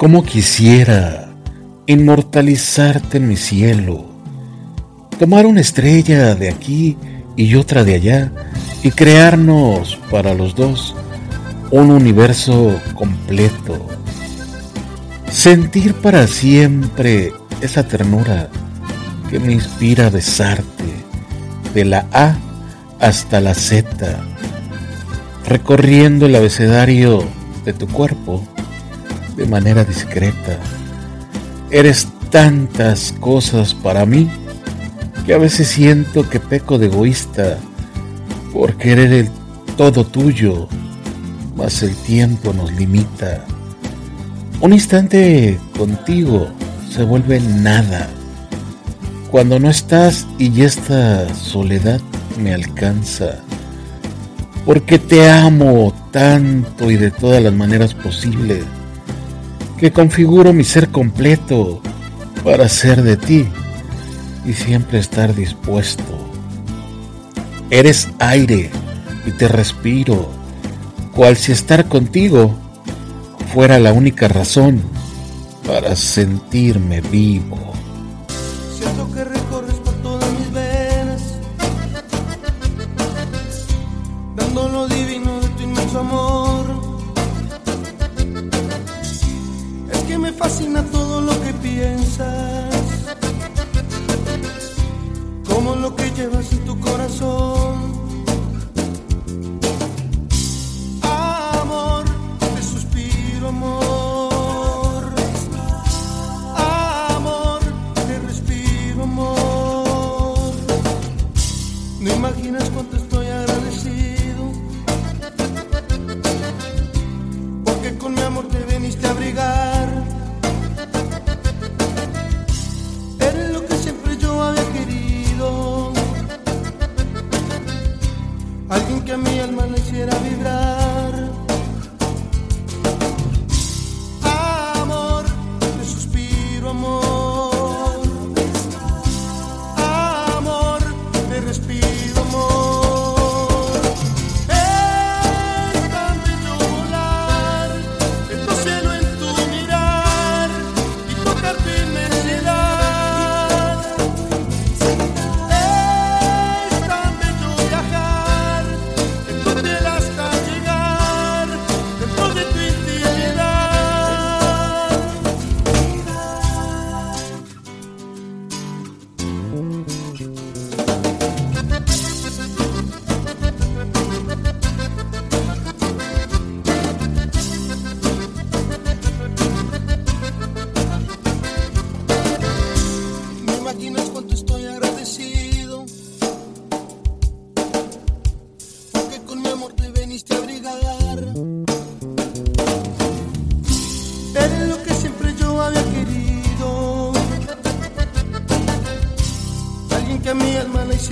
Cómo quisiera inmortalizarte en mi cielo, tomar una estrella de aquí y otra de allá y crearnos para los dos un universo completo. Sentir para siempre esa ternura que me inspira a besarte de la A hasta la Z, recorriendo el abecedario de tu cuerpo de manera discreta. Eres tantas cosas para mí que a veces siento que peco de egoísta por querer el todo tuyo, mas el tiempo nos limita. Un instante contigo se vuelve nada. Cuando no estás y esta soledad me alcanza. Porque te amo tanto y de todas las maneras posibles que configuro mi ser completo para ser de ti y siempre estar dispuesto. Eres aire y te respiro, cual si estar contigo fuera la única razón para sentirme vivo. Siento que recorres por todas mis venas, dando lo divino de inmenso amor. Fascina todo lo que piensas, como lo que llevas en tu corazón.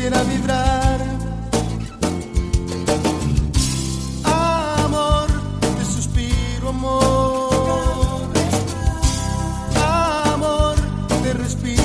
hiciera vibrar. Amor, te suspiro, amor. Amor, te respiro.